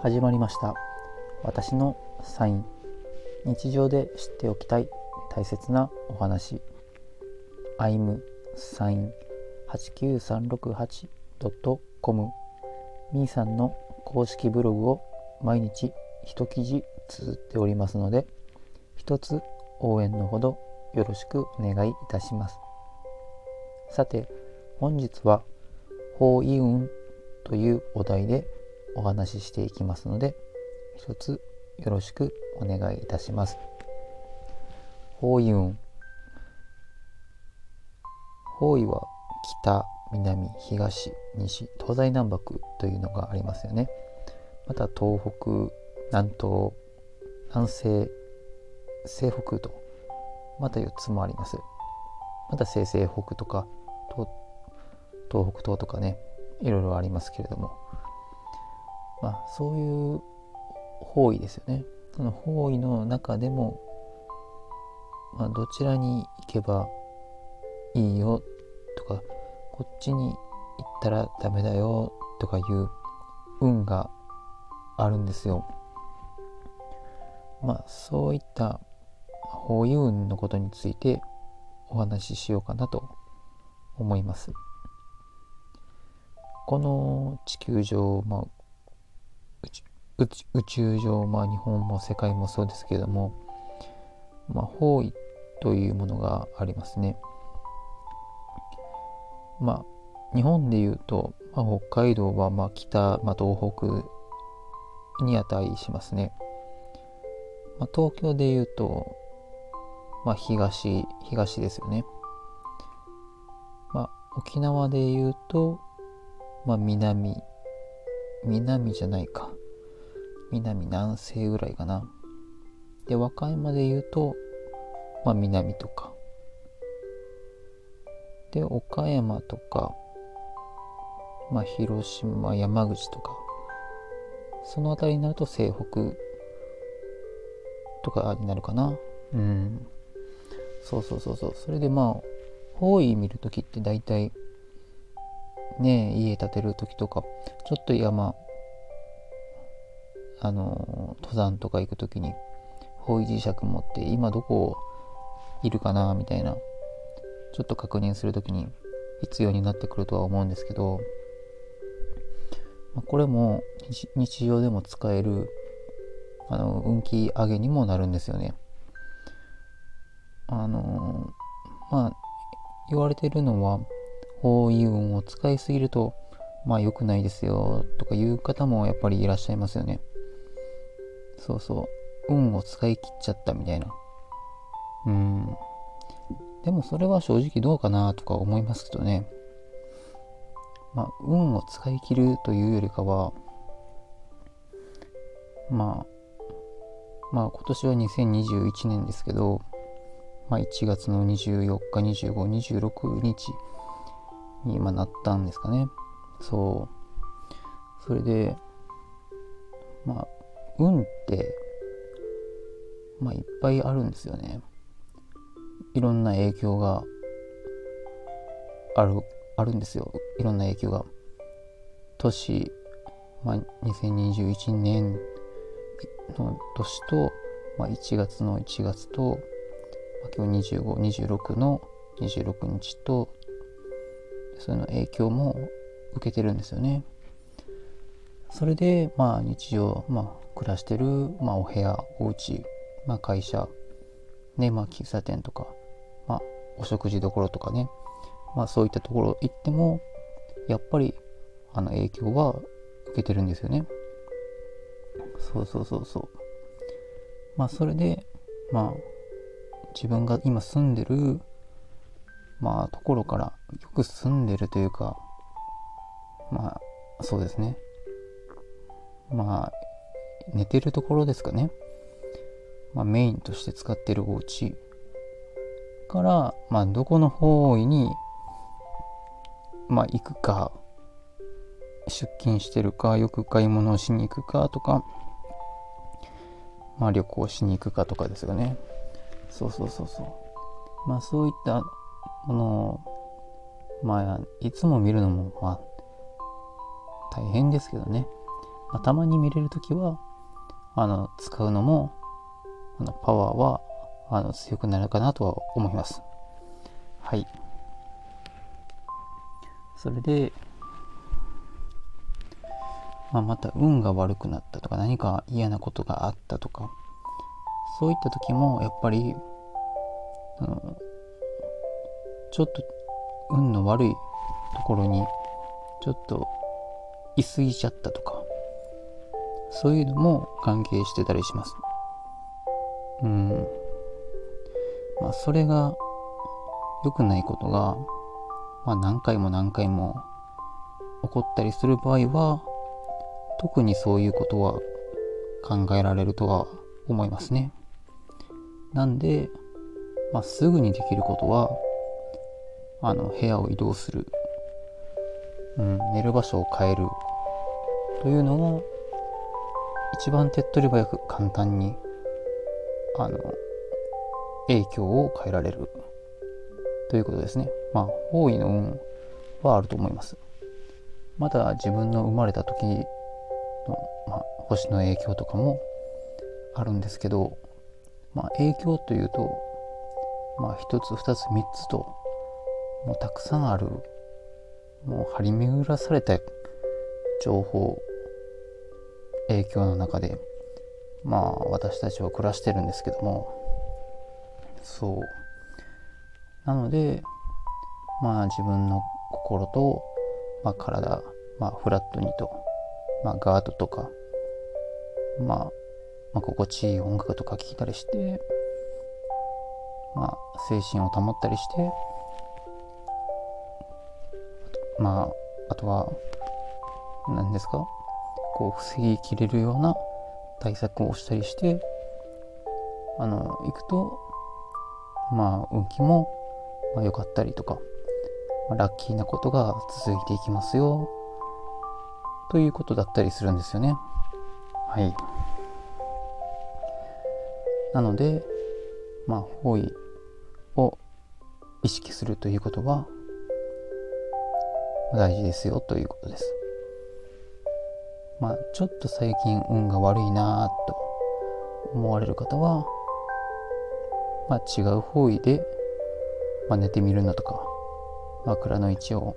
始まりました。私のサイン。日常で知っておきたい大切なお話。I'm サイン 89368.com みーさんの公式ブログを毎日一記事綴っておりますので一つ応援のほどよろしくお願いいたします。さて本日は法医運というお題でお話ししていきますので一つよろしくお願いいたします。方位運方位は北南東西東西南北というのがありますよね。また東北南東南西西北とまた4つもあります。また西西北とか東北東とかねいろいろありますけれども。まあそういう方位ですよね。その方位の中でも、まあ、どちらに行けばいいよとかこっちに行ったらダメだよとかいう運があるんですよ。まあそういった方位運のことについてお話ししようかなと思います。この地球上、まあ、宇宙上、まあ、日本も世界もそうですけども、まあ、方位というものがありますね。まあ、日本でいうと、まあ、北海道はまあ北、まあ、東北に値しますね。まあ、東京でいうと、まあ、東、東ですよね。まあ、沖縄でいうと、まあ、南、南じゃないか。南南西ぐらいかな。で、和歌山で言うと、まあ南とか。で、岡山とか、まあ広島、山口とか、その辺りになると西北とかになるかな。うん。そうそうそうそう。それでまあ、方位見るときって大体、ね家建てるときとか、ちょっと山、あの登山とか行く時に方位磁石持って今どこいるかなみたいなちょっと確認する時に必要になってくるとは思うんですけど、これも日常でも使えるあの運気上げにもなるんですよね。あのまあ言われてるのは方位運を使いすぎるとまあ良くないですよとかいう方もやっぱりいらっしゃいますよね。そうそう。運を使い切っちゃったみたいな。うん。でもそれは正直どうかなとか思いますけどね。まあ、運を使い切るというよりかは、まあ、まあ今年は2021年ですけど、まあ1月の24日、25、26日に今なったんですかね。そう。それで、まあ運って、まあ、いっぱいあるんですよね。いろんな影響がある、あるんですよ。いろんな影響が。年、まあ、2021年の年と、まあ、1月の1月と、まあ、今日25、26の26日と、その影響も受けてるんですよね。それで、まあ日常、まあ暮らしてる、まあ、お部屋お家、まあ、会社、ねまあ、喫茶店とか、まあ、お食事どころとかね、まあ、そういったところ行ってもやっぱりあの影響は受けてるんですよね。そうそうそうそう。まあそれでまあ自分が今住んでるまあところからよく住んでるというかまあそうですね。まあ寝てるところですかね。まあ、メインとして使ってるお家から、まあ、どこの方位に、まあ、行くか、出勤してるか、よく買い物をしに行くかとか、まあ、旅行しに行くかとかですよね。そうそうそうそう。まあ、そういったものを、まあ、いつも見るのも、まあ、大変ですけどね。まあ、たまに見れるときは、あの、使うのも、あの、パワーは、あの、強くなるかなとは思います。はい。それで、まあ、また運が悪くなったとか何か嫌なことがあったとかそういった時もやっぱり、うん、ちょっと運の悪いところにちょっと居すぎちゃったとかそういうのも関係してたりしますうんまあそれが良くないことが、まあ、何回も何回も起こったりする場合は特にそういうことは考えられるとは思いますね。なんで、まあ、すぐにできることは、あの、部屋を移動する。うん、寝る場所を変える。というのが、一番手っ取り早く簡単に、あの、影響を変えられる。ということですね。まあ、方位の運はあると思います。まだ自分の生まれた時の、まあ、星の影響とかもあるんですけど、まあ、影響というと、まあ、1つ2つ3つともうたくさんあるもう張り巡らされた情報影響の中でまあ私たちは暮らしてるんですけどもそう。なのでまあ自分の心と、まあ、体、まあ、フラットにとまあ、ガードとか、まあ、まあ、心地いい音楽とか聴いたりして、まあ、精神を保ったりして、まあ、あとは、何ですか？こう、防ぎきれるような対策をしたりして、あの、行くと、まあ、運気も、まあ、かったりとか、まあ、ラッキーなことが続いていきますよということだったりするんですよね。はい。なので、まあ、方位を意識するということは大事ですよということです。まあ、ちょっと最近運が悪いなと思われる方は、まあ、違う方位で、まあ、寝てみるのとか枕の位置を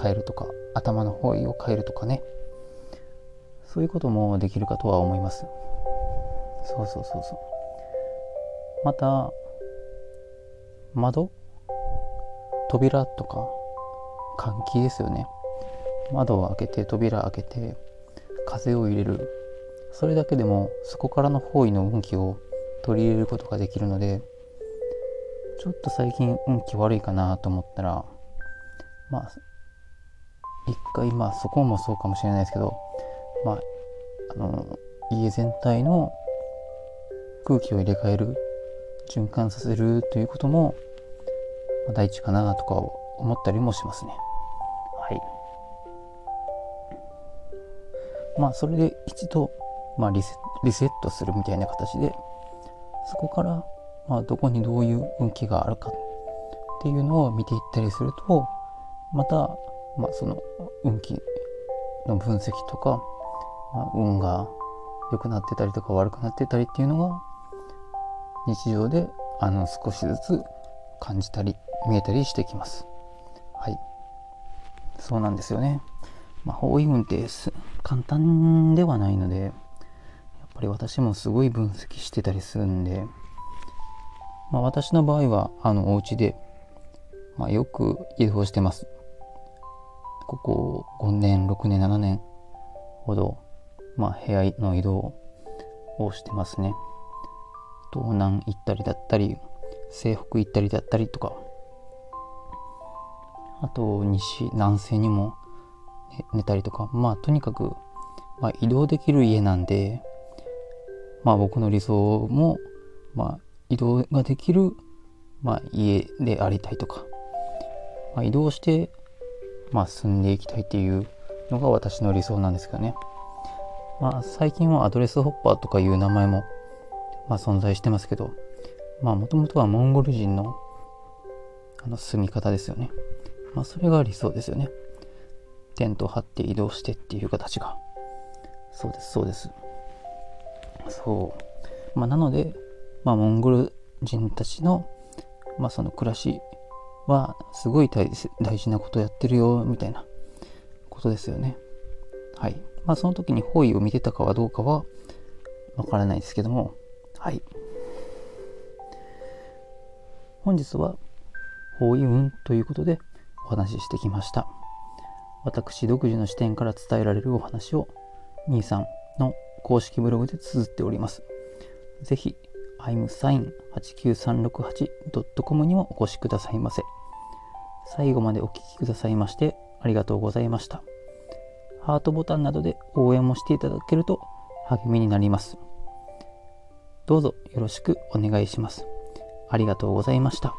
変えるとか頭の方位を変えるとかね。そういうこともできるかとは思います。そうそうそうそう。また窓？扉とか換気ですよね。窓を開けて扉開けて風を入れる。それだけでもそこからの方位の運気を取り入れることができるのでちょっと最近運気悪いかなと思ったらまあ一回まあそこもそうかもしれないですけどまああの家全体の空気を入れ替える循環させるということも、ま、大事かなとか思ったりもしますねはいまあそれで一度、まあ、リセリセットするみたいな形でそこから、まあ、どこにどういう運気があるかっていうのを見ていったりするとまたまあ、その運気の分析とか、まあ、運が良くなってたりとか悪くなってたりっていうのが日常であの少しずつ感じたり見えたりしてきます。はい。そうなんですよね。まあ、方位運って簡単ではないので、やっぱり私もすごい分析してたりするんで、まあ、私の場合は、あの、お家で、まあ、よく移動してます。ここ5年、6年、7年ほど、まあ、部屋の移動をしてますね。東南行ったりだったり、西北行ったりだったりとか、あと西、南西にも寝たりとか、まあとにかく、まあ、移動できる家なんで、まあ僕の理想も、まあ移動ができる、まあ、家でありたいとか、まあ、移動してまあ、進んでいきたいっていうのが私の理想なんですけどね。まあ、最近はアドレスホッパーとかいう名前も、まあ、存在してますけど、まあ、もともとはモンゴル人のあの住み方ですよね。まあ、それが理想ですよね。テントを張って移動してっていう形が。そうです、そうです。そう。まあ、なので、まあ、モンゴル人たちの、まあ、その暮らしは、すごい大事なことやってるよ、みたいなことですよね。はい。まあ、その時に方位を見てたかはどうかは、わからないですけども、はい。本日は、方位運ということでお話ししてきました。私独自の視点から伝えられるお話を、みーさんの公式ブログで綴っております。ぜひ、imsign89368.com にもお越しくださいませ。最後までお聴きくださいましてありがとうございました。ハートボタンなどで応援もしていただけると励みになります。どうぞよろしくお願いします。ありがとうございました。